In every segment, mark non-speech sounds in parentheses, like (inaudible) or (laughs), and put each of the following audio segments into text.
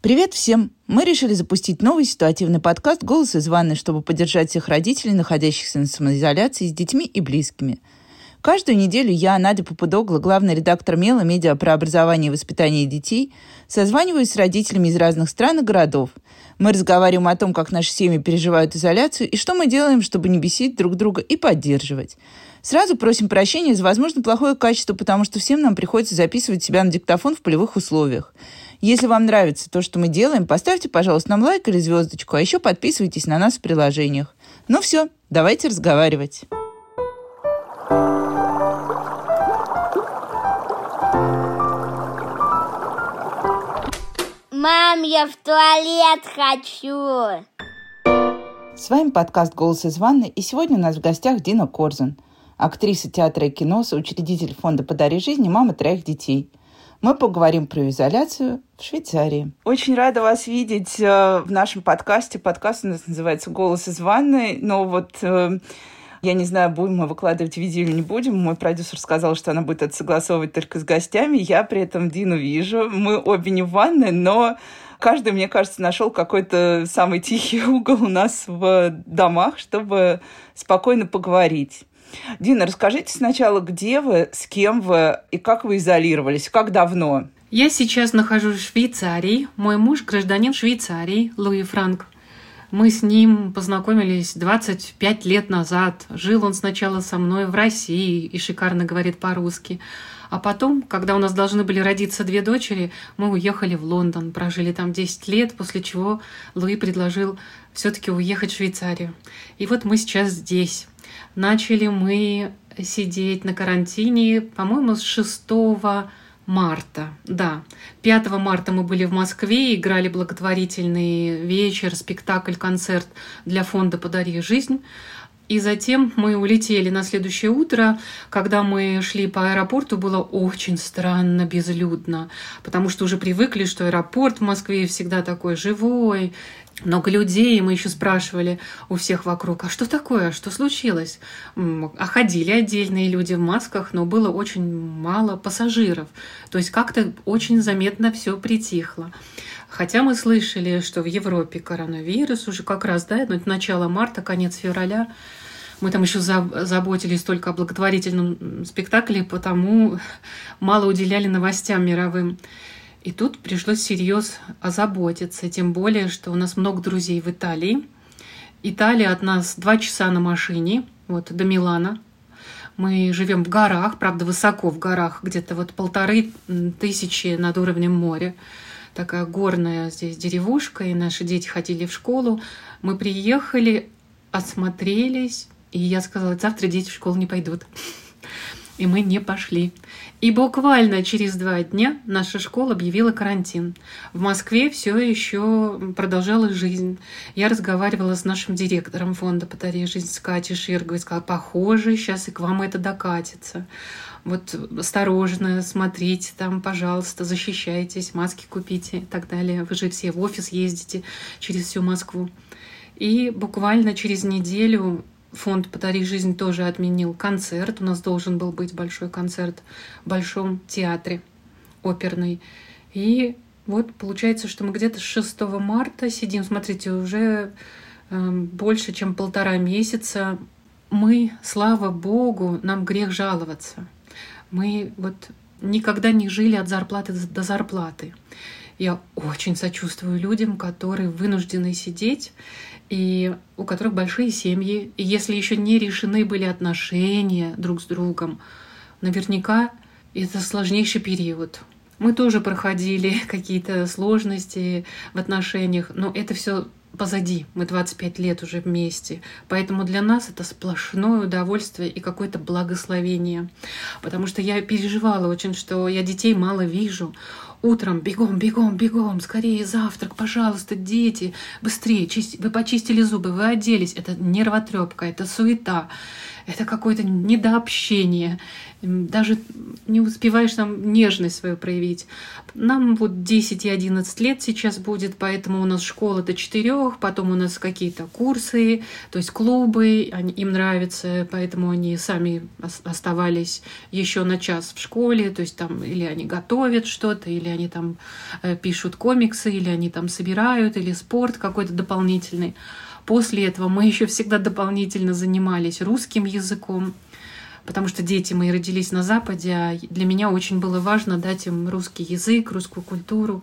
Привет всем! Мы решили запустить новый ситуативный подкаст «Голос из ванны», чтобы поддержать всех родителей, находящихся на самоизоляции с детьми и близкими. Каждую неделю я, Надя Попудогла, главный редактор МЕЛа, медиа про образование и воспитание детей, созваниваюсь с родителями из разных стран и городов. Мы разговариваем о том, как наши семьи переживают изоляцию и что мы делаем, чтобы не бесить друг друга и поддерживать. Сразу просим прощения за, возможно, плохое качество, потому что всем нам приходится записывать себя на диктофон в полевых условиях. Если вам нравится то, что мы делаем, поставьте, пожалуйста, нам лайк или звездочку, а еще подписывайтесь на нас в приложениях. Ну все, давайте разговаривать. Мам, я в туалет хочу. С вами подкаст «Голос из ванны» и сегодня у нас в гостях Дина Корзун, актриса театра и кино, соучредитель фонда «Подари жизни», мама троих детей – мы поговорим про изоляцию в Швейцарии. Очень рада вас видеть э, в нашем подкасте. Подкаст у нас называется «Голос из ванной». Но вот э, я не знаю, будем мы выкладывать видео или не будем. Мой продюсер сказал, что она будет это согласовывать только с гостями. Я при этом Дину вижу. Мы обе не в ванной, но каждый, мне кажется, нашел какой-то самый тихий (laughs) угол у нас в домах, чтобы спокойно поговорить. Дина, расскажите сначала, где вы, с кем вы и как вы изолировались, как давно? Я сейчас нахожусь в Швейцарии. Мой муж гражданин Швейцарии, Луи Франк. Мы с ним познакомились 25 лет назад. Жил он сначала со мной в России и шикарно говорит по-русски. А потом, когда у нас должны были родиться две дочери, мы уехали в Лондон, прожили там 10 лет, после чего Луи предложил все-таки уехать в Швейцарию. И вот мы сейчас здесь. Начали мы сидеть на карантине, по-моему, с 6 марта. Да, 5 марта мы были в Москве, играли благотворительный вечер, спектакль, концерт для фонда «Подари жизнь». И затем мы улетели на следующее утро. Когда мы шли по аэропорту, было очень странно, безлюдно, потому что уже привыкли, что аэропорт в Москве всегда такой живой, много людей, и мы еще спрашивали у всех вокруг, а что такое, что случилось? А ходили отдельные люди в масках, но было очень мало пассажиров. То есть как-то очень заметно все притихло. Хотя мы слышали, что в Европе коронавирус уже как раз, да, ну, начало марта, конец февраля, мы там еще заботились только о благотворительном спектакле, потому мало уделяли новостям мировым. И тут пришлось всерьез озаботиться, тем более, что у нас много друзей в Италии. Италия от нас два часа на машине, вот до Милана. Мы живем в горах, правда, высоко в горах, где-то вот полторы тысячи над уровнем моря. Такая горная здесь деревушка, и наши дети ходили в школу. Мы приехали, осмотрелись, и я сказала, завтра дети в школу не пойдут. И мы не пошли. И буквально через два дня наша школа объявила карантин. В Москве все еще продолжалась жизнь. Я разговаривала с нашим директором фонда «Подари жизнь» с Катей Ширговой. Сказала, похоже, сейчас и к вам это докатится. Вот осторожно, смотрите там, пожалуйста, защищайтесь, маски купите и так далее. Вы же все в офис ездите через всю Москву. И буквально через неделю фонд «Подари жизнь» тоже отменил концерт. У нас должен был быть большой концерт в Большом театре оперный. И вот получается, что мы где-то с 6 марта сидим. Смотрите, уже э, больше, чем полтора месяца. Мы, слава Богу, нам грех жаловаться. Мы вот никогда не жили от зарплаты до зарплаты. Я очень сочувствую людям, которые вынуждены сидеть и у которых большие семьи, и если еще не решены были отношения друг с другом, наверняка это сложнейший период. Мы тоже проходили (laughs) какие-то сложности в отношениях, но это все позади. Мы 25 лет уже вместе. Поэтому для нас это сплошное удовольствие и какое-то благословение. Потому что я переживала очень, что я детей мало вижу утром бегом, бегом, бегом, скорее завтрак, пожалуйста, дети, быстрее, чисть... вы почистили зубы, вы оделись. Это нервотрепка, это суета, это какое-то недообщение. Даже не успеваешь там нежность свою проявить. Нам вот 10 и 11 лет сейчас будет, поэтому у нас школа до 4, потом у нас какие-то курсы, то есть клубы, они, им нравится, поэтому они сами оставались еще на час в школе, то есть там или они готовят что-то, или они там э, пишут комиксы, или они там собирают, или спорт какой-то дополнительный. После этого мы еще всегда дополнительно занимались русским языком, потому что дети мои родились на Западе, а для меня очень было важно дать им русский язык, русскую культуру.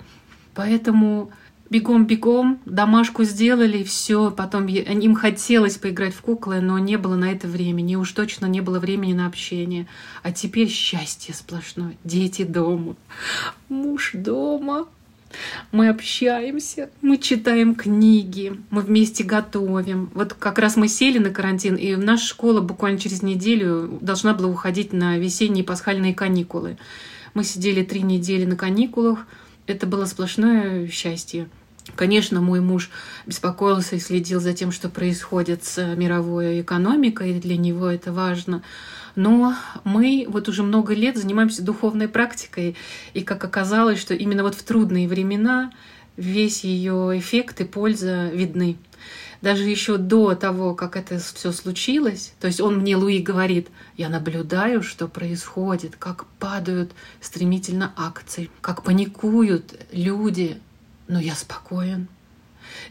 Поэтому бегом-бегом домашку сделали, все. Потом им хотелось поиграть в куклы, но не было на это времени. Уж точно не было времени на общение. А теперь счастье сплошное. Дети дома, муж дома, мы общаемся, мы читаем книги, мы вместе готовим. Вот как раз мы сели на карантин, и наша школа буквально через неделю должна была уходить на весенние пасхальные каникулы. Мы сидели три недели на каникулах. Это было сплошное счастье. Конечно, мой муж беспокоился и следил за тем, что происходит с мировой экономикой, и для него это важно. Но мы вот уже много лет занимаемся духовной практикой, и как оказалось, что именно вот в трудные времена весь ее эффект и польза видны. Даже еще до того, как это все случилось, то есть он мне, Луи, говорит, я наблюдаю, что происходит, как падают стремительно акции, как паникуют люди, но я спокоен,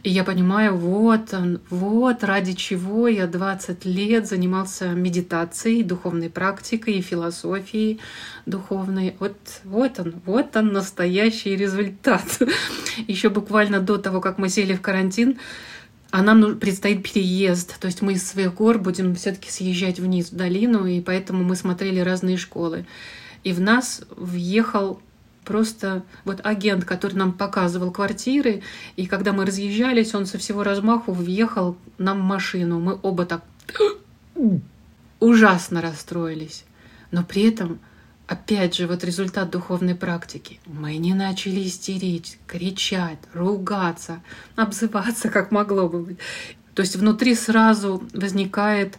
и я понимаю, вот он, вот ради чего я 20 лет занимался медитацией, духовной практикой и философией духовной. Вот, вот он, вот он настоящий результат. (laughs) Еще буквально до того, как мы сели в карантин, а нам предстоит переезд. То есть мы из своих гор будем все-таки съезжать вниз в долину, и поэтому мы смотрели разные школы. И в нас въехал просто вот агент, который нам показывал квартиры, и когда мы разъезжались, он со всего размаху въехал нам в машину. Мы оба так (gasps) ужасно расстроились. Но при этом, опять же, вот результат духовной практики. Мы не начали истерить, кричать, ругаться, обзываться, как могло бы быть. То есть внутри сразу возникает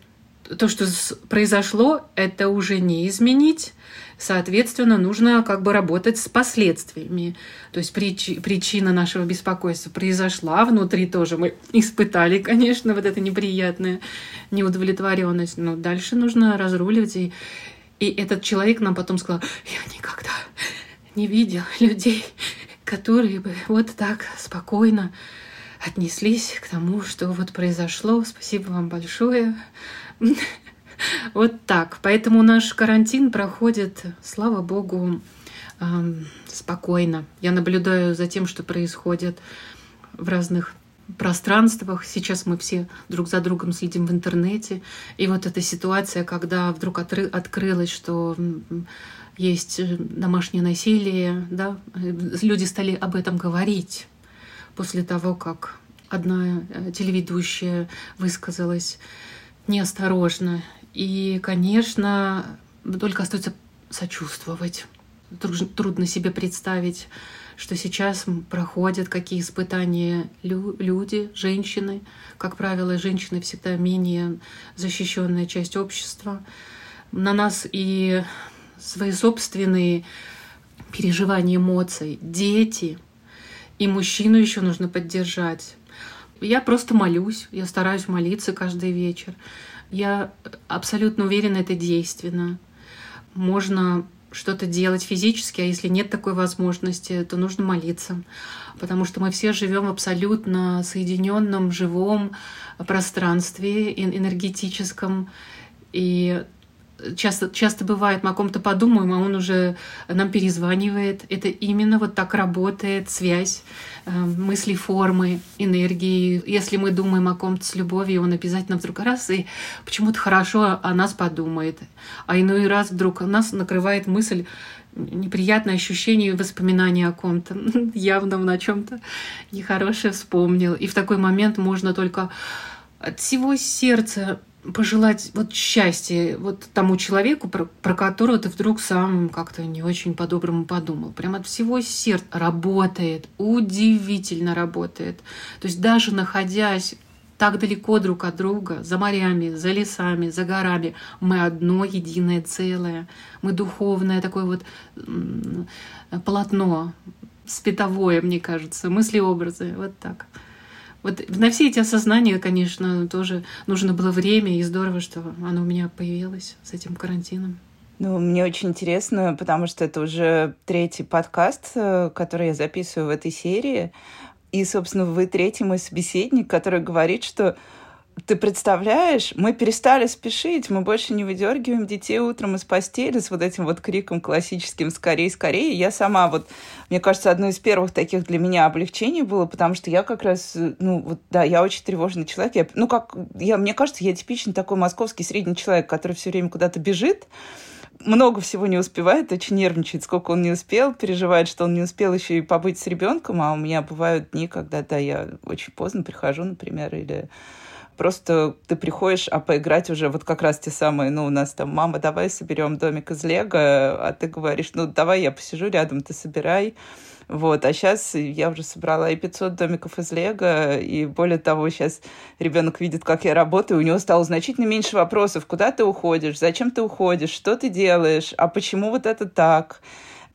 то, что произошло, это уже не изменить, Соответственно, нужно как бы работать с последствиями. То есть прич, причина нашего беспокойства произошла, внутри тоже мы испытали, конечно, вот это неприятная неудовлетворенность, но дальше нужно разруливать. И, и этот человек нам потом сказал, я никогда не видел людей, которые бы вот так спокойно отнеслись к тому, что вот произошло. Спасибо вам большое. Вот так. Поэтому наш карантин проходит, слава богу, спокойно. Я наблюдаю за тем, что происходит в разных пространствах. Сейчас мы все друг за другом следим в интернете. И вот эта ситуация, когда вдруг отры- открылось, что есть э, домашнее насилие, да, люди стали об этом говорить после того, как одна э, телеведущая высказалась неосторожно и, конечно, только остается сочувствовать. Трудно себе представить, что сейчас проходят какие испытания люди, женщины. Как правило, женщины всегда менее защищенная часть общества. На нас и свои собственные переживания эмоций, дети, и мужчину еще нужно поддержать. Я просто молюсь, я стараюсь молиться каждый вечер. Я абсолютно уверена, это действенно. Можно что-то делать физически, а если нет такой возможности, то нужно молиться. Потому что мы все живем в абсолютно соединенном, живом пространстве энергетическом. И часто, часто бывает, мы о ком-то подумаем, а он уже нам перезванивает. Это именно вот так работает связь э, мысли, формы, энергии. Если мы думаем о ком-то с любовью, он обязательно вдруг раз и почему-то хорошо о нас подумает. А иной раз вдруг нас накрывает мысль, неприятное ощущение и воспоминание о ком-то. (laughs) Явно он о чем-то нехорошее вспомнил. И в такой момент можно только от всего сердца пожелать вот счастья вот тому человеку, про, про которого ты вдруг сам как-то не очень по-доброму подумал. Прям от всего сердца работает, удивительно работает. То есть даже находясь так далеко друг от друга, за морями, за лесами, за горами. Мы одно единое целое. Мы духовное такое вот полотно, спитовое, мне кажется, мысли-образы. Вот так. Вот на все эти осознания, конечно, тоже нужно было время, и здорово, что оно у меня появилось с этим карантином. Ну, мне очень интересно, потому что это уже третий подкаст, э, который я записываю в этой серии. И, собственно, вы третий мой собеседник, который говорит, что ты представляешь, мы перестали спешить, мы больше не выдергиваем детей утром из постели с вот этим вот криком классическим «скорей, скорее». Я сама вот, мне кажется, одно из первых таких для меня облегчений было, потому что я как раз, ну вот, да, я очень тревожный человек. Я, ну как, я, мне кажется, я типичный такой московский средний человек, который все время куда-то бежит, много всего не успевает, очень нервничает, сколько он не успел, переживает, что он не успел еще и побыть с ребенком, а у меня бывают дни, когда, да, я очень поздно прихожу, например, или просто ты приходишь, а поиграть уже вот как раз те самые, ну, у нас там, мама, давай соберем домик из лего, а ты говоришь, ну, давай я посижу рядом, ты собирай. Вот, а сейчас я уже собрала и 500 домиков из Лего, и более того, сейчас ребенок видит, как я работаю, у него стало значительно меньше вопросов. Куда ты уходишь? Зачем ты уходишь? Что ты делаешь? А почему вот это так?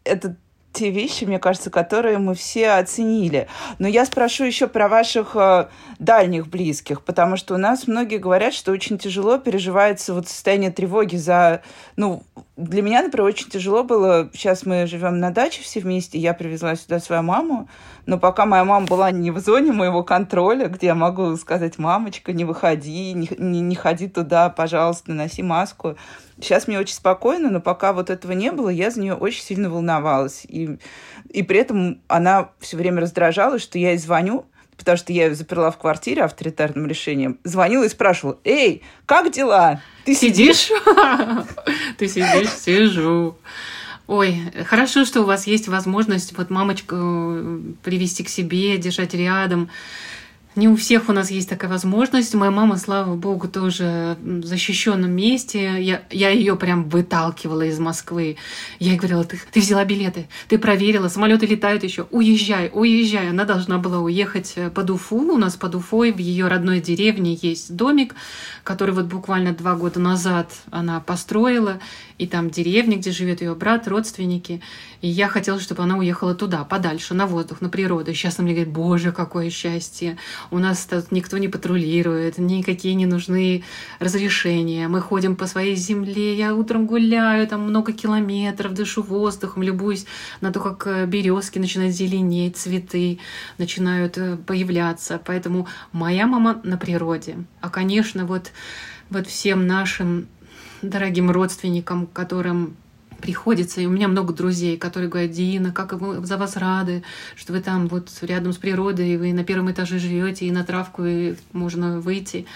Это те вещи, мне кажется, которые мы все оценили. Но я спрошу еще про ваших э, дальних близких, потому что у нас многие говорят, что очень тяжело переживается вот состояние тревоги за... Ну, для меня, например, очень тяжело было... Сейчас мы живем на даче все вместе, я привезла сюда свою маму, но пока моя мама была не в зоне моего контроля, где я могу сказать, мамочка, не выходи, не, не, не ходи туда, пожалуйста, носи маску, Сейчас мне очень спокойно, но пока вот этого не было, я за нее очень сильно волновалась. И, и при этом она все время раздражалась, что я ей звоню, потому что я ее заперла в квартире авторитарным решением, звонила и спрашивала, «Эй, как дела? Ты сидишь?» (laughs) Ты сидишь? Сижу. Ой, хорошо, что у вас есть возможность вот мамочку э, привести к себе, держать рядом. Не у всех у нас есть такая возможность. Моя мама, слава богу, тоже в защищенном месте. Я, я ее прям выталкивала из Москвы. Я ей говорила, ты, ты взяла билеты, ты проверила, самолеты летают еще, уезжай, уезжай. Она должна была уехать э, под Уфу. У нас под Уфой в ее родной деревне есть домик, который вот буквально два года назад она построила и там деревня, где живет ее брат, родственники. И я хотела, чтобы она уехала туда, подальше, на воздух, на природу. И сейчас она мне говорит, боже, какое счастье. У нас тут никто не патрулирует, никакие не нужны разрешения. Мы ходим по своей земле, я утром гуляю, там много километров, дышу воздухом, любуюсь на то, как э, березки начинают зеленеть, цветы начинают э, появляться. Поэтому моя мама на природе. А, конечно, вот, вот всем нашим дорогим родственникам, которым приходится, и у меня много друзей, которые говорят, Дина, как мы за вас рады, что вы там вот рядом с природой, и вы на первом этаже живете, и на травку и можно выйти.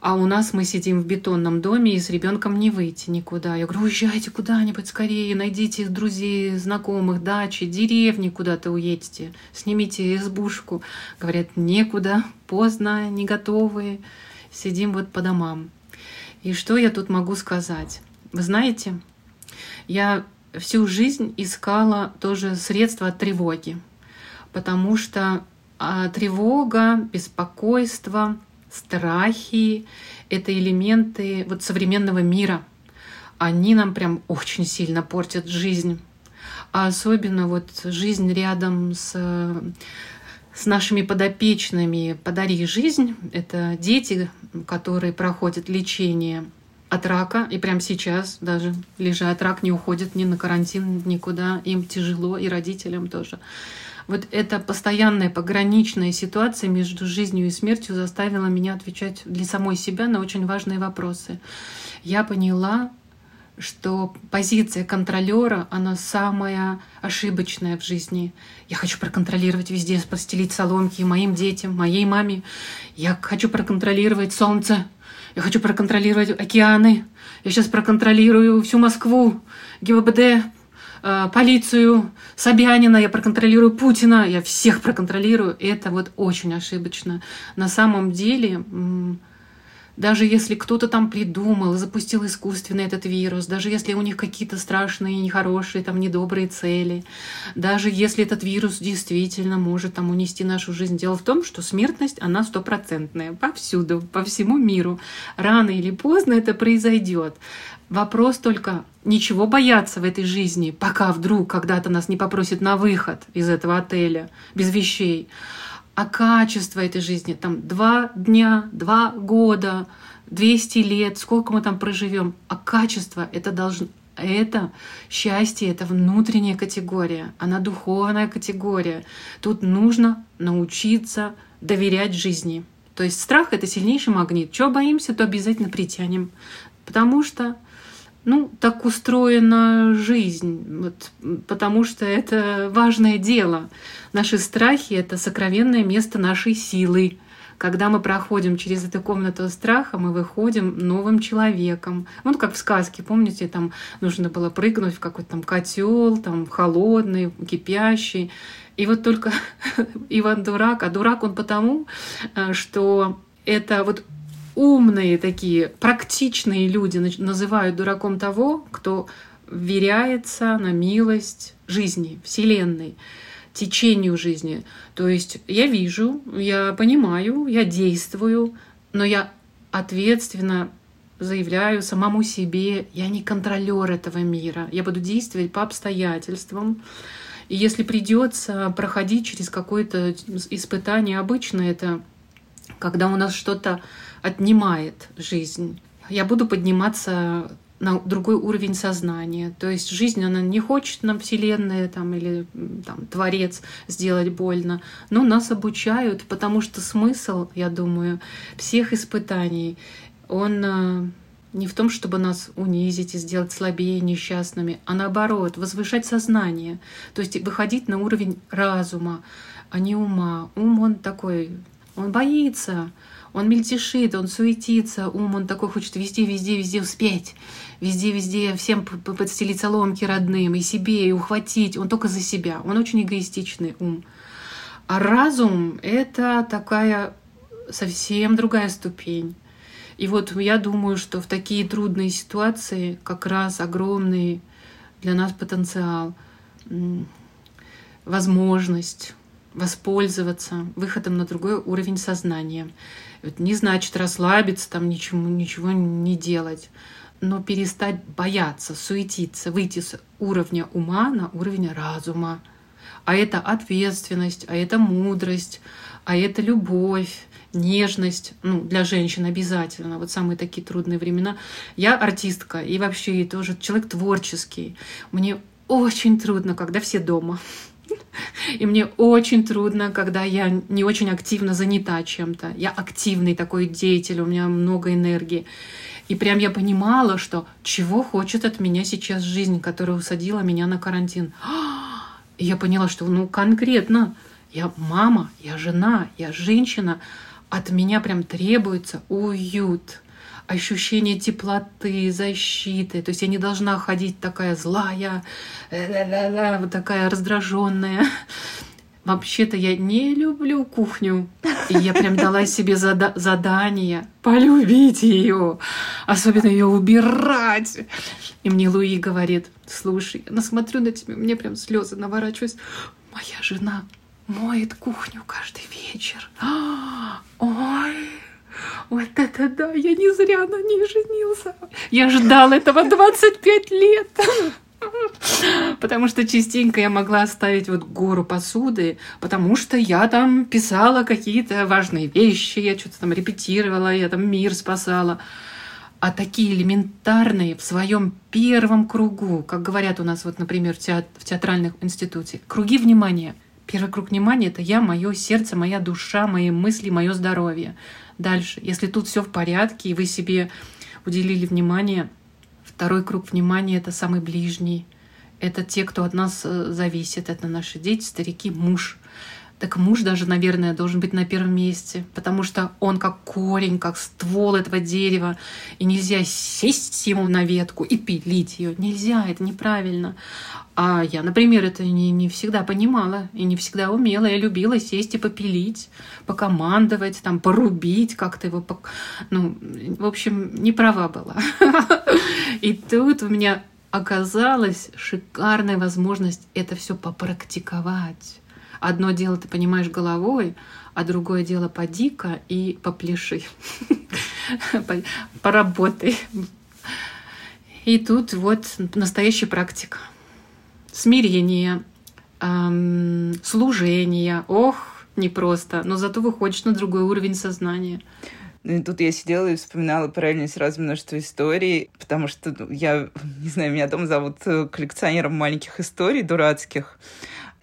А у нас мы сидим в бетонном доме, и с ребенком не выйти никуда. Я говорю, уезжайте куда-нибудь скорее, найдите друзей, знакомых, дачи, деревни куда-то уедете, снимите избушку. Говорят, некуда, поздно, не готовы, сидим вот по домам. И что я тут могу сказать? Вы знаете, я всю жизнь искала тоже средства от тревоги, потому что а, тревога, беспокойство, страхи — это элементы вот современного мира. Они нам прям очень сильно портят жизнь. А особенно вот жизнь рядом с с нашими подопечными «Подари жизнь». Это дети, которые проходят лечение от рака, и прямо сейчас даже лежат, рак не уходит ни на карантин, никуда, им тяжело, и родителям тоже. Вот эта постоянная пограничная ситуация между жизнью и смертью заставила меня отвечать для самой себя на очень важные вопросы. Я поняла, что позиция контролера, она самая ошибочная в жизни. Я хочу проконтролировать везде, постелить соломки моим детям, моей маме. Я хочу проконтролировать солнце. Я хочу проконтролировать океаны. Я сейчас проконтролирую всю Москву, ГИБДД, э, полицию, Собянина, я проконтролирую Путина, я всех проконтролирую. Это вот очень ошибочно. На самом деле даже если кто-то там придумал, запустил искусственно этот вирус, даже если у них какие-то страшные, нехорошие, там, недобрые цели, даже если этот вирус действительно может там унести нашу жизнь. Дело в том, что смертность, она стопроцентная повсюду, по всему миру. Рано или поздно это произойдет. Вопрос только, ничего бояться в этой жизни, пока вдруг когда-то нас не попросят на выход из этого отеля без вещей а качество этой жизни, там два дня, два года, 200 лет, сколько мы там проживем, а качество это должно это счастье, это внутренняя категория, она духовная категория. Тут нужно научиться доверять жизни. То есть страх — это сильнейший магнит. Чего боимся, то обязательно притянем. Потому что ну, так устроена жизнь, вот, потому что это важное дело. Наши страхи — это сокровенное место нашей силы. Когда мы проходим через эту комнату страха, мы выходим новым человеком. Вот как в сказке, помните, там нужно было прыгнуть в какой-то там котел, там холодный, кипящий. И вот только (laughs) Иван дурак, а дурак он потому, э, что это вот умные такие, практичные люди называют дураком того, кто веряется на милость жизни, Вселенной, течению жизни. То есть я вижу, я понимаю, я действую, но я ответственно заявляю самому себе, я не контролер этого мира, я буду действовать по обстоятельствам. И если придется проходить через какое-то испытание, обычно это когда у нас что-то отнимает жизнь. Я буду подниматься на другой уровень сознания. То есть жизнь, она не хочет нам Вселенная там, или там, Творец сделать больно, но нас обучают, потому что смысл, я думаю, всех испытаний, он э, не в том, чтобы нас унизить и сделать слабее, несчастными, а наоборот, возвышать сознание, то есть выходить на уровень разума, а не ума. Ум, он такой, он боится, он мельтешит, он суетится, ум, он такой хочет везде, везде, везде успеть, везде, везде всем подстелить соломки родным, и себе, и ухватить. Он только за себя. Он очень эгоистичный ум. А разум — это такая совсем другая ступень. И вот я думаю, что в такие трудные ситуации как раз огромный для нас потенциал, возможность воспользоваться выходом на другой уровень сознания. Это не значит расслабиться, там ничего, ничего не делать, но перестать бояться, суетиться, выйти с уровня ума на уровень разума. А это ответственность, а это мудрость, а это любовь, нежность, ну, для женщин обязательно, вот самые такие трудные времена. Я артистка и вообще тоже человек творческий. Мне очень трудно, когда все дома. (laughs) И мне очень трудно, когда я не очень активно занята чем-то. Я активный такой деятель, у меня много энергии. И прям я понимала, что чего хочет от меня сейчас жизнь, которая усадила меня на карантин. (gasps) И я поняла, что ну конкретно я мама, я жена, я женщина, от меня прям требуется уют, ощущение теплоты, защиты. То есть я не должна ходить такая злая, вот такая раздраженная. (laughs) Вообще-то я не люблю кухню. И я прям дала себе зада- задание полюбить ее, особенно ее убирать. И мне Луи говорит, слушай, я насмотрю на тебя, мне прям слезы наворачиваются. Моя жена моет кухню каждый вечер. (gasps) Ой, вот это да, я не зря на ней женился. Я ждал этого 25 лет. Потому что частенько я могла оставить вот гору посуды, потому что я там писала какие-то важные вещи, я что-то там репетировала, я там мир спасала. А такие элементарные в своем первом кругу, как говорят у нас, вот, например, в, теат в театральных институте, круги внимания. Первый круг внимания — это я, мое сердце, моя душа, мои мысли, мое здоровье. Дальше, если тут все в порядке, и вы себе уделили внимание, второй круг внимания — это самый ближний. Это те, кто от нас э, зависит. Это наши дети, старики, муж. Так муж даже, наверное, должен быть на первом месте, потому что он как корень, как ствол этого дерева, и нельзя сесть ему на ветку и пилить ее. Нельзя, это неправильно. А я, например, это не, не всегда понимала и не всегда умела. Я любила сесть и попилить, покомандовать, там, порубить как-то его. Ну, в общем, не права была. (laughs) И тут у меня оказалась шикарная возможность это все попрактиковать. Одно дело ты понимаешь головой, а другое дело поди-ка и попляши. (laughs) Поработай. И тут вот настоящая практика. Смирение, служение. Ох, непросто. Но зато выходишь на другой уровень сознания. Ну и тут я сидела и вспоминала параллельно сразу множество историй, потому что ну, я, не знаю, меня дома зовут э, коллекционером маленьких историй дурацких.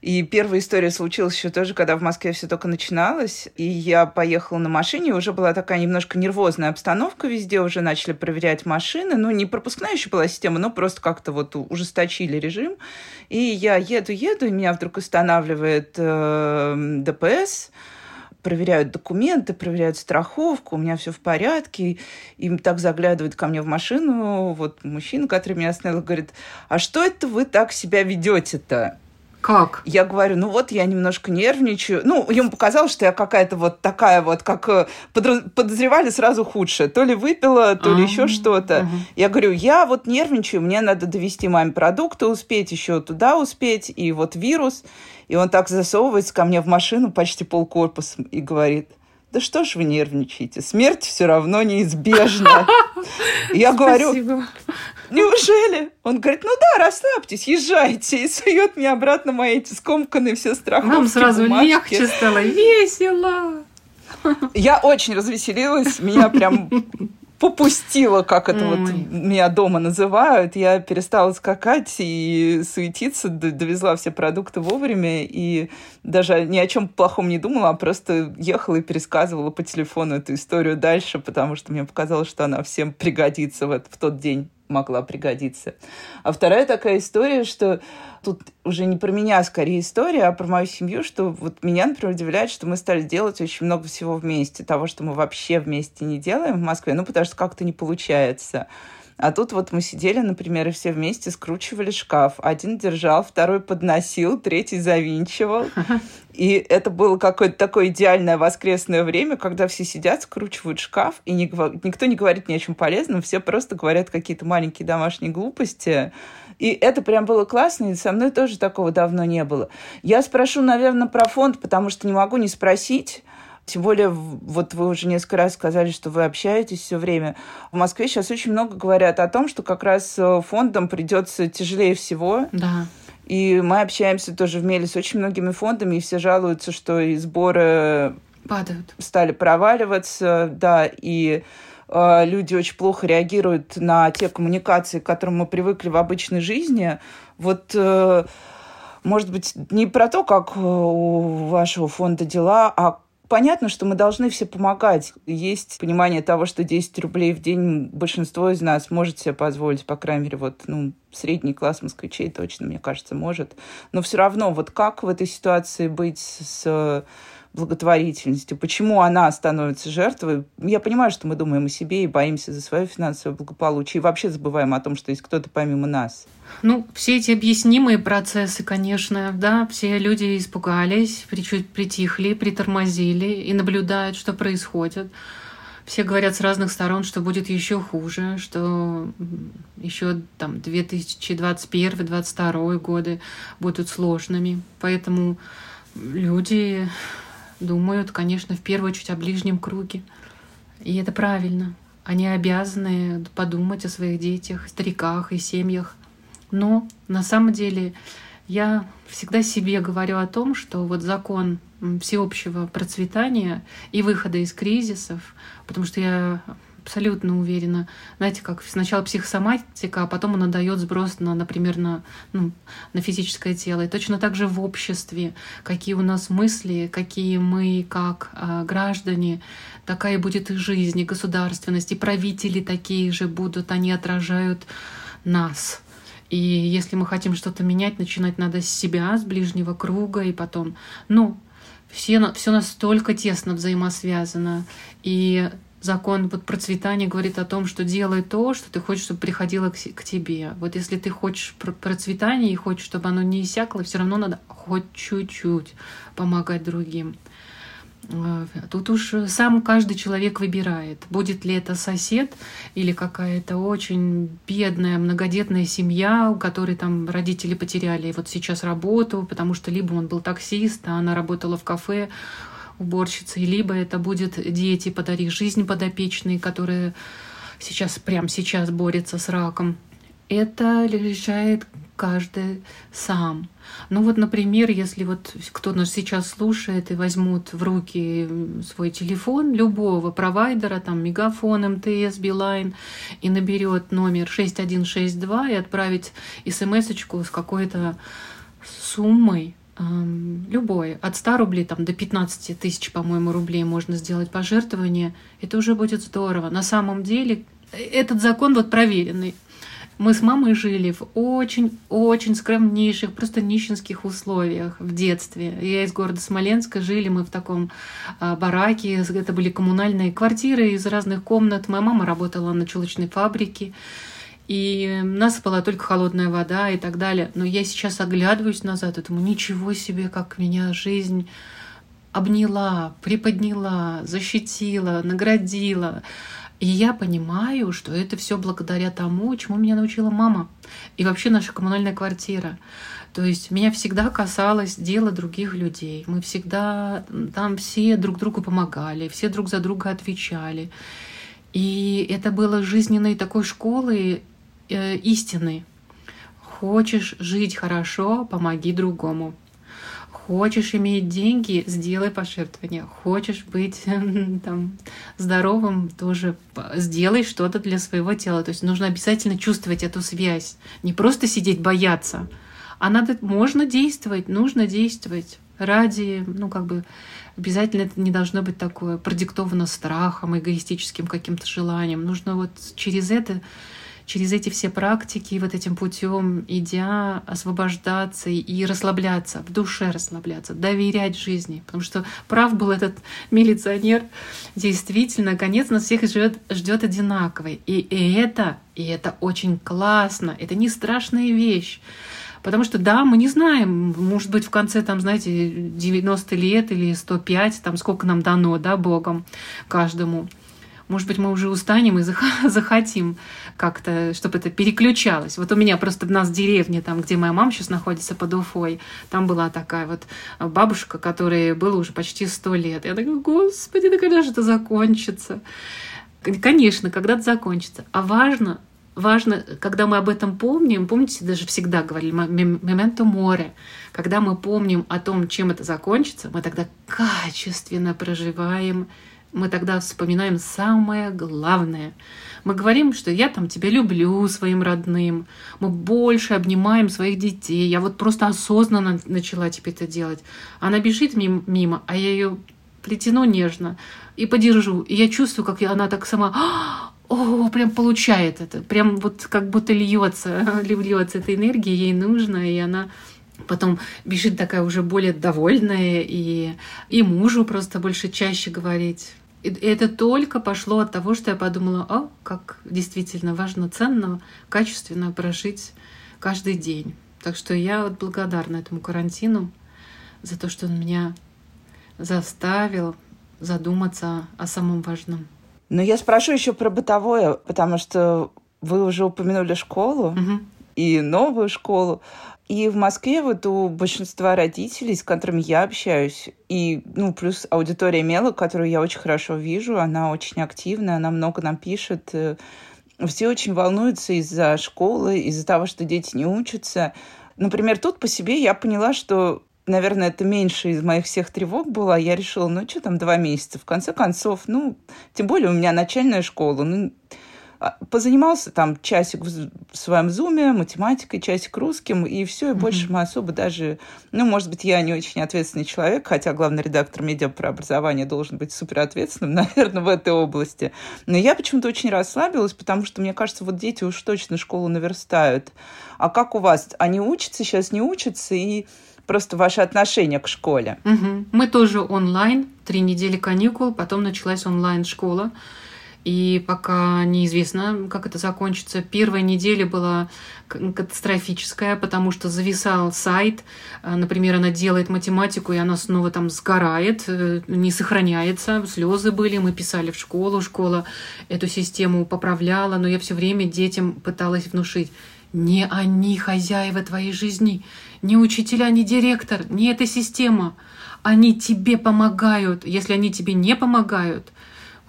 И первая история случилась еще тоже, когда в Москве все только начиналось. И я поехала на машине, уже была такая немножко нервозная обстановка везде, уже начали проверять машины. Ну, не пропускная еще была система, но просто как-то вот ужесточили режим. И я еду-еду, и меня вдруг останавливает э, ДПС, проверяют документы, проверяют страховку, у меня все в порядке. Им так заглядывают ко мне в машину, вот мужчина, который меня остановил, говорит, а что это вы так себя ведете-то? Как? Я говорю, ну вот я немножко нервничаю. Ну, ему показалось, что я какая-то вот такая вот, как э, подозревали сразу худшее. То ли выпила, то ли еще что-то. Я говорю, я вот нервничаю, мне надо довести маме продукты, успеть еще туда успеть, и вот вирус. И он так засовывается ко мне в машину почти полкорпуса и говорит, да что ж вы нервничаете, смерть все равно неизбежна. (laughs) Я (laughs) говорю, неужели? Он говорит, ну да, расслабьтесь, езжайте. И сует мне обратно мои эти скомканные все страховки Нам сразу бумажки. легче стало, весело. Я очень развеселилась, меня прям попустила, как это Ой. вот меня дома называют. Я перестала скакать и суетиться, довезла все продукты вовремя и даже ни о чем плохом не думала, а просто ехала и пересказывала по телефону эту историю дальше, потому что мне показалось, что она всем пригодится в, в тот день могла пригодиться. А вторая такая история, что тут уже не про меня скорее история, а про мою семью, что вот меня, например, удивляет, что мы стали делать очень много всего вместе, того, что мы вообще вместе не делаем в Москве, ну, потому что как-то не получается. А тут вот мы сидели, например, и все вместе скручивали шкаф. Один держал, второй подносил, третий завинчивал. (laughs) И это было какое-то такое идеальное воскресное время, когда все сидят, скручивают шкаф, и никто не говорит ни о чем полезном, все просто говорят какие-то маленькие домашние глупости. И это прям было классно, и со мной тоже такого давно не было. Я спрошу, наверное, про фонд, потому что не могу не спросить. Тем более, вот вы уже несколько раз сказали, что вы общаетесь все время. В Москве сейчас очень много говорят о том, что как раз э, фондам придется тяжелее всего. Да. И мы общаемся тоже в Меле с очень многими фондами, и все жалуются, что и сборы падают, стали проваливаться, да, и э, люди очень плохо реагируют на те коммуникации, к которым мы привыкли в обычной жизни. Вот э, может быть, не про то, как у вашего фонда дела, а понятно, что мы должны все помогать. Есть понимание того, что 10 рублей в день большинство из нас может себе позволить, по крайней мере, вот, ну, средний класс москвичей точно, мне кажется, может. Но все равно, вот как в этой ситуации быть с благотворительностью, почему она становится жертвой. Я понимаю, что мы думаем о себе и боимся за свое финансовое благополучие, и вообще забываем о том, что есть кто-то помимо нас. Ну, все эти объяснимые процессы, конечно, да, все люди испугались, чуть притихли, притормозили и наблюдают, что происходит. Все говорят с разных сторон, что будет еще хуже, что еще там 2021-2022 годы будут сложными. Поэтому люди думают, конечно, в первую очередь о ближнем круге. И это правильно. Они обязаны подумать о своих детях, стариках и семьях. Но на самом деле я всегда себе говорю о том, что вот закон всеобщего процветания и выхода из кризисов, потому что я абсолютно уверена. Знаете, как сначала психосоматика, а потом она дает сброс, на, например, на, ну, на физическое тело. И точно так же в обществе, какие у нас мысли, какие мы как э, граждане, такая будет и жизнь, и государственность, и правители такие же будут, они отражают нас. И если мы хотим что-то менять, начинать надо с себя, с ближнего круга, и потом, ну, все, все настолько тесно взаимосвязано. И закон вот процветания говорит о том, что делай то, что ты хочешь, чтобы приходило к, к тебе. Вот если ты хочешь процветания и хочешь, чтобы оно не иссякло, все равно надо хоть чуть-чуть помогать другим. Э, тут уж сам каждый человек выбирает, будет ли это сосед или какая-то очень бедная многодетная семья, у которой там родители потеряли вот сейчас работу, потому что либо он был таксист, а она работала в кафе уборщицей, либо это будет дети «Подари жизнь» подопечные, которые сейчас, прямо сейчас борются с раком. Это решает каждый сам. Ну вот, например, если вот кто нас сейчас слушает и возьмут в руки свой телефон любого провайдера, там Мегафон, МТС, Билайн, и наберет номер 6162 и отправить смс с какой-то суммой, любой, от 100 рублей там, до 15 тысяч, по-моему, рублей можно сделать пожертвование, это уже будет здорово. На самом деле э, этот закон вот проверенный. Мы с мамой жили в очень-очень скромнейших, просто нищенских условиях в детстве. Я из города Смоленска, жили мы в таком а, бараке, это были коммунальные квартиры из разных комнат. Моя мама работала на чулочной фабрике, и у нас была только холодная вода и так далее. Но я сейчас оглядываюсь назад думаю, ничего себе, как меня жизнь обняла, приподняла, защитила, наградила. И я понимаю, что это все благодаря тому, чему меня научила мама. И вообще наша коммунальная квартира. То есть меня всегда касалось дела других людей. Мы всегда там все друг другу помогали, все друг за друга отвечали. И это было жизненной такой школой э, истины. Хочешь жить хорошо, помоги другому. Хочешь иметь деньги, сделай пожертвование. Хочешь быть (laughs) там, здоровым, тоже сделай что-то для своего тела. То есть нужно обязательно чувствовать эту связь. Не просто сидеть бояться, а надо, можно действовать, нужно действовать ради, ну, как бы, обязательно это не должно быть такое продиктовано страхом, эгоистическим каким-то желанием. Нужно вот через это через эти все практики, вот этим путем идя, освобождаться и расслабляться, в душе расслабляться, доверять жизни. Потому что прав был этот милиционер. Действительно, конец нас всех ждет, ждет одинаковый. И, и это, и это очень классно. Это не страшная вещь. Потому что, да, мы не знаем, может быть, в конце, там, знаете, 90 лет или 105, там, сколько нам дано, да, Богом каждому. Может быть, мы уже устанем и (laughs) захотим как-то, чтобы это переключалось. Вот у меня просто у нас в деревне, там, где моя мама сейчас находится под Уфой, там была такая вот бабушка, которой было уже почти сто лет. Я такая, господи, да когда же это закончится? Конечно, когда-то закончится. А важно, важно, когда мы об этом помним, помните, даже всегда говорили «моменто море», когда мы помним о том, чем это закончится, мы тогда качественно проживаем мы тогда вспоминаем самое главное. Мы говорим, что я там тебя люблю своим родным. Мы больше обнимаем своих детей. Я вот просто осознанно начала теперь это делать. Она бежит мимо, а я ее плетено нежно и подержу. И я чувствую, как она так сама о, прям получает это, прям вот как будто льется, (laughs) льется эта энергия, ей нужно, и она потом бежит такая уже более довольная, и, и мужу просто больше чаще говорить. И это только пошло от того, что я подумала, о, как действительно важно, ценно, качественно прожить каждый день. Так что я вот благодарна этому карантину за то, что он меня заставил задуматься о самом важном. Но я спрошу еще про бытовое, потому что вы уже упомянули школу угу. и новую школу. И в Москве вот у большинства родителей, с которыми я общаюсь, и, ну, плюс аудитория Мела, которую я очень хорошо вижу, она очень активная, она много нам пишет, э, все очень волнуются из-за школы, из-за того, что дети не учатся. Например, тут по себе я поняла, что наверное, это меньше из моих всех тревог было. Я решила, ну, что там два месяца? В конце концов, ну, тем более у меня начальная школа. Ну, позанимался там часик в своем зуме, математикой, часик русским, и все, и больше mm-hmm. мы особо даже... Ну, может быть, я не очень ответственный человек, хотя главный редактор медиа про образование должен быть суперответственным, (laughs) наверное, в этой области. Но я почему-то очень расслабилась, потому что, мне кажется, вот дети уж точно школу наверстают. А как у вас? Они учатся, сейчас не учатся, и просто ваше отношение к школе. Угу. Мы тоже онлайн, три недели каникул, потом началась онлайн-школа. И пока неизвестно, как это закончится. Первая неделя была катастрофическая, потому что зависал сайт. А, например, она делает математику, и она снова там сгорает, э, не сохраняется. Слезы были, мы писали в школу, школа эту систему поправляла, но я все время детям пыталась внушить. Не они хозяева твоей жизни, не учителя, не директор, не эта система. Они тебе помогают. Если они тебе не помогают,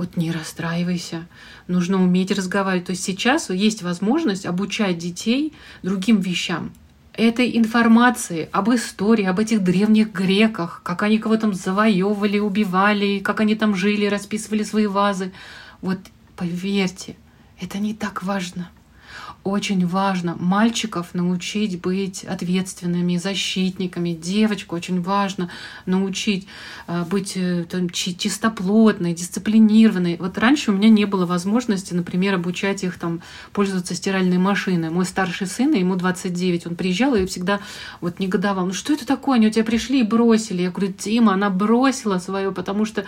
вот не расстраивайся, нужно уметь разговаривать. То есть сейчас есть возможность обучать детей другим вещам. Этой информации об истории, об этих древних греках, как они кого там завоевывали, убивали, как они там жили, расписывали свои вазы. Вот поверьте, это не так важно очень важно мальчиков научить быть ответственными, защитниками, девочку очень важно научить э, быть э, там, чистоплотной, дисциплинированной. Вот раньше у меня не было возможности, например, обучать их там пользоваться стиральной машиной. Мой старший сын, ему 29, он приезжал и всегда вот негодовал. Ну что это такое? Они у тебя пришли и бросили. Я говорю, Дима, она бросила свое, потому что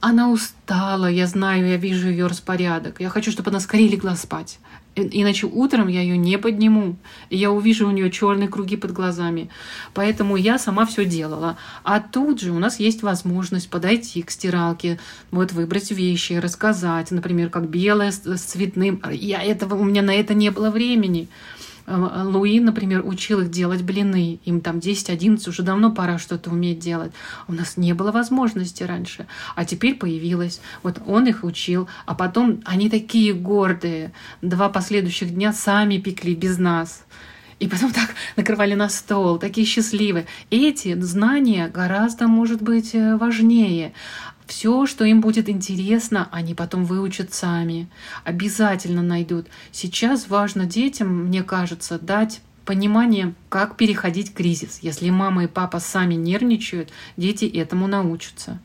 она устала, я знаю, я вижу ее распорядок. Я хочу, чтобы она скорее легла спать. Иначе утром я ее не подниму. И я увижу у нее черные круги под глазами. Поэтому я сама все делала. А тут же у нас есть возможность подойти к стиралке, вот выбрать вещи, рассказать, например, как белое с цветным. Я этого, у меня на это не было времени. Э, Луи, например, учил их делать блины. Им там 10-11, уже давно пора что-то уметь делать. У нас не было возможности раньше, а теперь появилось. Вот он их учил, а потом они такие гордые. Два последующих дня сами пекли без нас. И потом так (laughs) накрывали на стол, такие счастливые. Эти знания гораздо, может быть, э, важнее. Все, что им будет интересно, они потом выучат сами, обязательно найдут. Сейчас важно детям, мне кажется, дать понимание, как переходить кризис. Если мама и папа сами нервничают, дети этому научатся.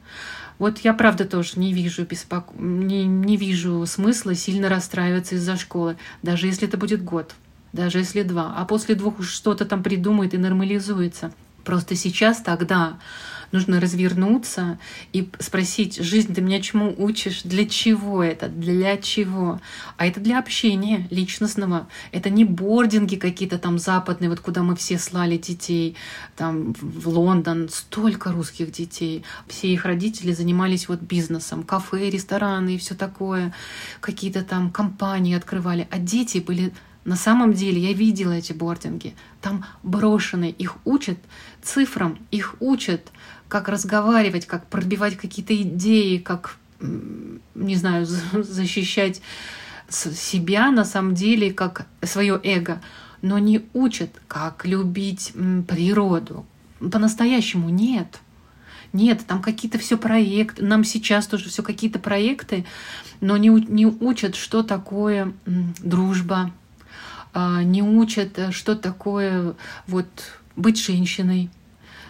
Вот я, правда, тоже не вижу, беспоко... не, не вижу смысла сильно расстраиваться из-за школы, даже если это будет год, даже если два. А после двух уж что-то там придумает и нормализуется. Просто сейчас тогда нужно развернуться и спросить, жизнь, ты меня чему учишь? Для чего это? Для чего? А это для общения личностного. Это не бординги какие-то там западные, вот куда мы все слали детей, там в Лондон, столько русских детей. Все их родители занимались вот бизнесом, кафе, рестораны и все такое. Какие-то там компании открывали. А дети были на самом деле я видела эти бординги. Там брошенные, их учат цифрам, их учат как разговаривать, как пробивать какие-то идеи, как, не знаю, защищать себя на самом деле, как свое эго, но не учат, как любить природу. По-настоящему нет. Нет, там какие-то все проекты, нам сейчас тоже все какие-то проекты, но не, не учат, что такое дружба, а, не учат, э, что такое вот быть женщиной,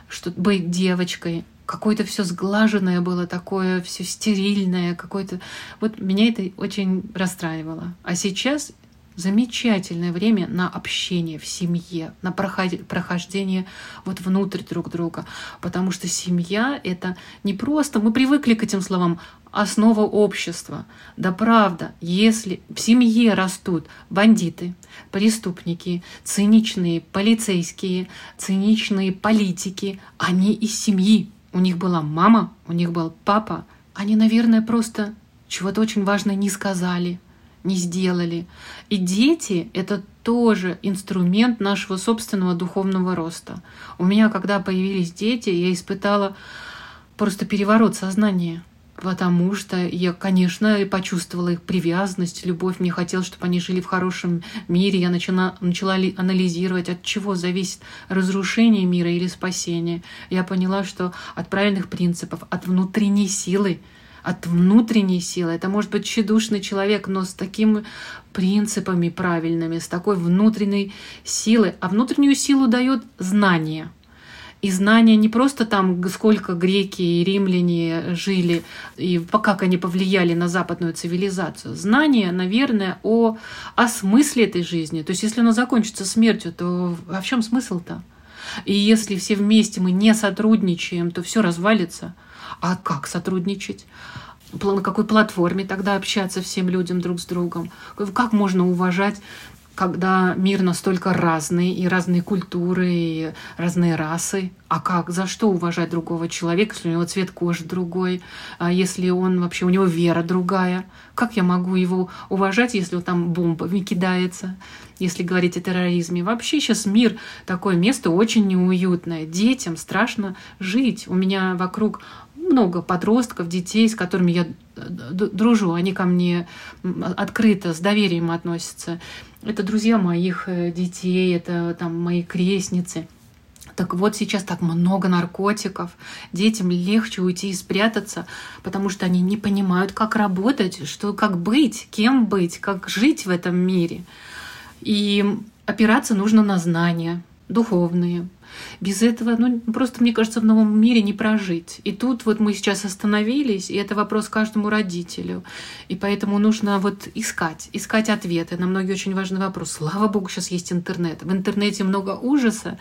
что быть девочкой. Какое-то все сглаженное было, такое все стерильное, какое-то. Вот меня это очень расстраивало. А сейчас замечательное время на общение в семье, на прохождение вот внутрь друг друга. Потому что семья — это не просто, мы привыкли к этим словам, основа общества. Да правда, если в семье растут бандиты, преступники, циничные полицейские, циничные политики, они из семьи. У них была мама, у них был папа. Они, наверное, просто чего-то очень важное не сказали, не сделали. И дети — это тоже инструмент нашего собственного духовного роста. У меня, когда появились дети, я испытала просто переворот сознания потому что я, конечно, почувствовала их привязанность, любовь. Мне хотелось, чтобы они жили в хорошем мире. Я начала, начала анализировать, от чего зависит разрушение мира или спасение. Я поняла, что от правильных принципов, от внутренней силы, от внутренней силы. Это может быть тщедушный человек, но с такими принципами правильными, с такой внутренней силой. А внутреннюю силу дает знание – и знания не просто там, сколько греки и римляне жили, и как они повлияли на западную цивилизацию. Знания, наверное, о, о смысле этой жизни. То есть если она закончится смертью, то а в чем смысл-то? И если все вместе мы не сотрудничаем, то все развалится. А как сотрудничать? на какой платформе тогда общаться всем людям друг с другом? Как можно уважать когда мир настолько разный, и разные культуры, и разные расы. А как? За что уважать другого человека, если у него цвет кожи другой, а если он вообще, у него вера другая? Как я могу его уважать, если он там бомбами кидается, если говорить о терроризме? Вообще сейчас мир такое место очень неуютное. Детям страшно жить. У меня вокруг много подростков, детей, с которыми я дружу. Они ко мне открыто, с доверием относятся. Это друзья моих э, детей, это там мои крестницы. Так вот, сейчас так много наркотиков. Детям легче уйти и спрятаться, потому что они не понимают, как работать, что, как быть, кем быть, как жить в этом мире. И опираться нужно на знания духовные, без этого, ну, просто, мне кажется, в новом мире не прожить. И тут вот мы сейчас остановились, и это вопрос каждому родителю. И поэтому нужно вот искать, искать ответы на многие очень важные вопросы. Слава богу, сейчас есть интернет. В интернете много ужаса,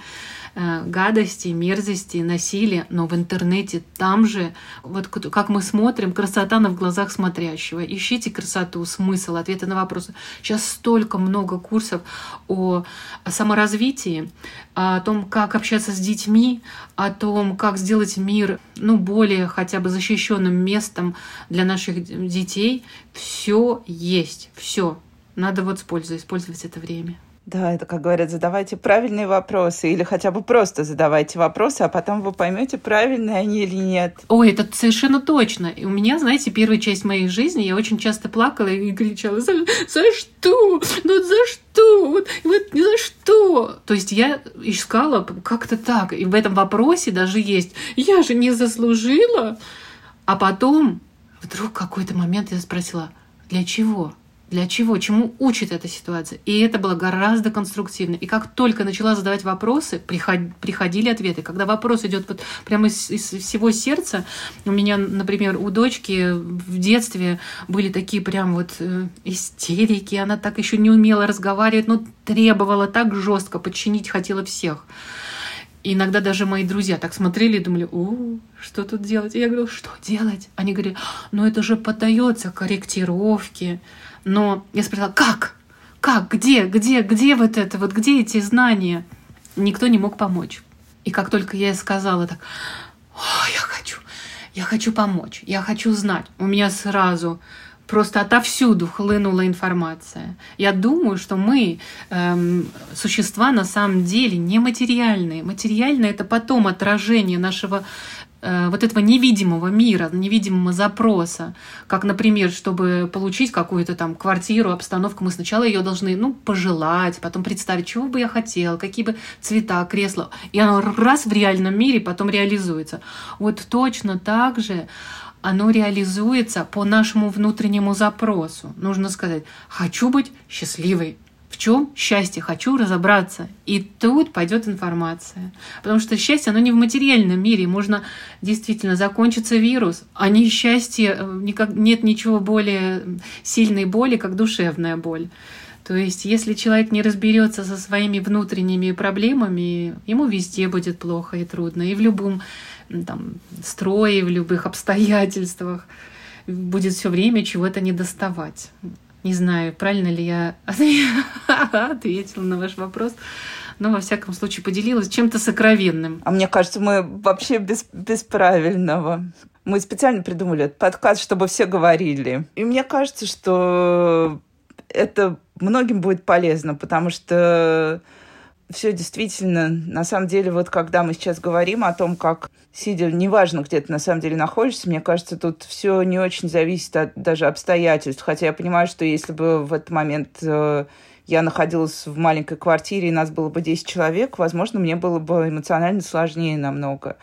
Э, гадости, мерзости, насилия, но в интернете там же, вот как мы смотрим, красота на в глазах смотрящего. Ищите красоту, смысл, ответы на вопросы. Сейчас столько много курсов о саморазвитии, о том, как общаться с детьми, о том, как сделать мир ну, более хотя бы защищенным местом для наших детей. Все есть, все. Надо вот использовать, использовать это время. Да, это, как говорят, задавайте правильные вопросы или хотя бы просто задавайте вопросы, а потом вы поймете, правильные они или нет. Ой, это совершенно точно. И у меня, знаете, первая часть моей жизни, я очень часто плакала и кричала, за, за что? Ну за что? Вот, вот за что? То есть я искала как-то так. И в этом вопросе даже есть, я же не заслужила. А потом вдруг какой-то момент я спросила, для чего? Для чего? Чему учит эта ситуация? И это было гораздо конструктивно. И как только начала задавать вопросы, приходили ответы. Когда вопрос идет вот прямо из, из всего сердца, у меня, например, у дочки в детстве были такие прям вот э, истерики, она так еще не умела разговаривать, но требовала так жестко, подчинить хотела всех. Иногда даже мои друзья так смотрели и думали, о, что тут делать? И я говорю, что делать? Они говорили, ну это же поддается корректировке. Но я спросила, как? Как? Где? Где? Где вот это? Вот где эти знания? Никто не мог помочь. И как только я сказала так, я хочу, я хочу помочь, я хочу знать, у меня сразу просто отовсюду хлынула информация. Я думаю, что мы эм, существа на самом деле нематериальные. Материальное это потом отражение нашего вот этого невидимого мира, невидимого запроса, как, например, чтобы получить какую-то там квартиру, обстановку, мы сначала ее должны, ну, пожелать, потом представить, чего бы я хотел, какие бы цвета, кресла, и оно раз в реальном мире потом реализуется. Вот точно так же оно реализуется по нашему внутреннему запросу. Нужно сказать, хочу быть счастливой, в чем счастье, хочу разобраться. И тут пойдет информация. Потому что счастье, оно не в материальном мире. Можно действительно закончиться вирус, а не счастье, э, никак, нет ничего более сильной боли, как душевная боль. То есть, если человек не разберется со своими внутренними проблемами, ему везде будет плохо и трудно. И в любом там, строе, в любых обстоятельствах будет все время чего-то не доставать. Не знаю, правильно ли я (laughs) ответила на ваш вопрос, но во всяком случае поделилась чем-то сокровенным. А мне кажется, мы вообще без, без правильного. Мы специально придумали этот подкаст, чтобы все говорили. И мне кажется, что это многим будет полезно, потому что все действительно, на самом деле, вот когда мы сейчас говорим о том, как сидя, неважно, где ты на самом деле находишься, мне кажется, тут все не очень зависит от даже обстоятельств. Хотя я понимаю, что если бы в этот момент э, я находилась в маленькой квартире, и нас было бы 10 человек, возможно, мне было бы эмоционально сложнее намного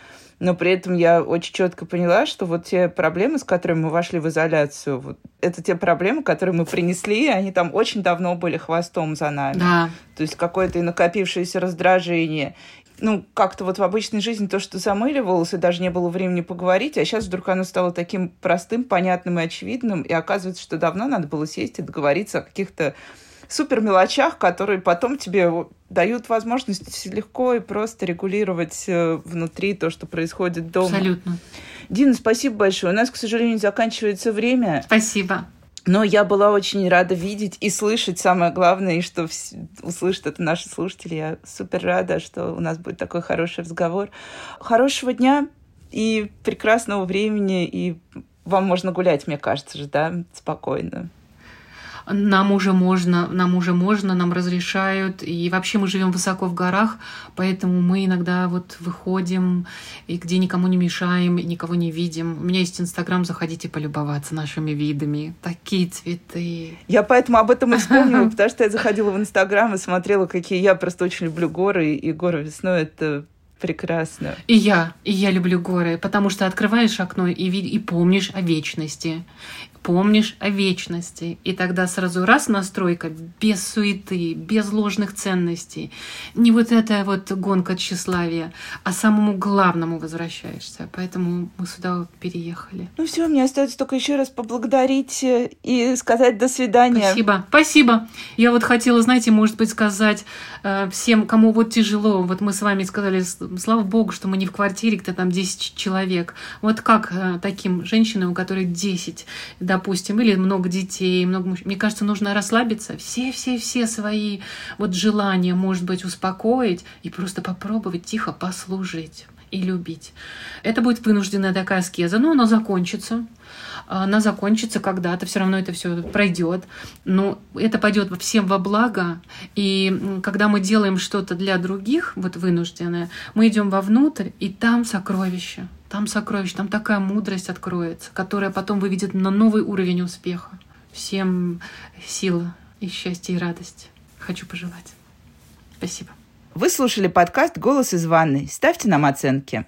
но при этом я очень четко поняла, что вот те проблемы, с которыми мы вошли в изоляцию, вот это те проблемы, которые мы принесли, они там очень давно были хвостом за нами. Да. То есть какое-то и накопившееся раздражение, ну, как-то вот в обычной жизни то, что замыливалось, и даже не было времени поговорить, а сейчас вдруг оно стало таким простым, понятным и очевидным, и оказывается, что давно надо было сесть и договориться о каких-то супер мелочах, которые потом тебе дают возможность легко и просто регулировать э, внутри то, что происходит дома. Абсолютно. Дина, спасибо большое. У нас, к сожалению, заканчивается время. Спасибо. Но я была очень рада видеть и слышать, самое главное, и что услышат это наши слушатели. Я супер рада, что у нас будет такой хороший разговор. Хорошего дня и прекрасного времени, и вам можно гулять, мне кажется же, да, спокойно нам уже можно, нам уже можно, нам разрешают. И вообще мы живем высоко в горах, поэтому мы иногда вот выходим, и где никому не мешаем, никого не видим. У меня есть Инстаграм, заходите полюбоваться нашими видами. Такие цветы. Я поэтому об этом и вспомнила, (laughs) потому что я заходила в Инстаграм и смотрела, какие я просто очень люблю горы, и горы весной — это прекрасно. И я, и я люблю горы, потому что открываешь окно и, и помнишь о вечности помнишь о вечности. И тогда сразу раз настройка без суеты, без ложных ценностей. Не вот эта вот гонка тщеславия, а самому главному возвращаешься. Поэтому мы сюда переехали. Ну все, мне остается только еще раз поблагодарить э, и сказать до свидания. Спасибо, спасибо. Я вот хотела, знаете, может быть, сказать э, всем, кому вот тяжело. Вот мы с вами сказали, слава богу, что мы не в квартире, где там 10 человек. Вот как э, таким женщинам, у которых 10, да, допустим, или много детей, много мужчин. Мне кажется, нужно расслабиться, все-все-все свои вот желания, может быть, успокоить и просто попробовать тихо послужить и любить. Это будет вынужденная такая аскеза, но она закончится. Она закончится когда-то, все равно это все пройдет. Но это пойдет всем во благо. И когда мы делаем что-то для других, вот вынужденное, мы идем вовнутрь, и там сокровище. Там сокровище, там такая мудрость откроется, которая потом выведет на новый уровень успеха. Всем силы и счастья и радости хочу пожелать. Спасибо. Вы слушали подкаст «Голос из ванной». Ставьте нам оценки.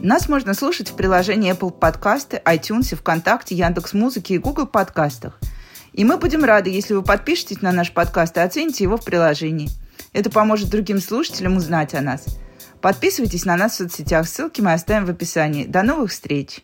Нас можно слушать в приложении Apple Podcasts, iTunes, ВКонтакте, Яндекс.Музыке и Google подкастах – и мы будем рады, если вы подпишетесь на наш подкаст и оцените его в приложении. Это поможет другим слушателям узнать о нас. Подписывайтесь на нас в соцсетях, ссылки мы оставим в описании. До новых встреч!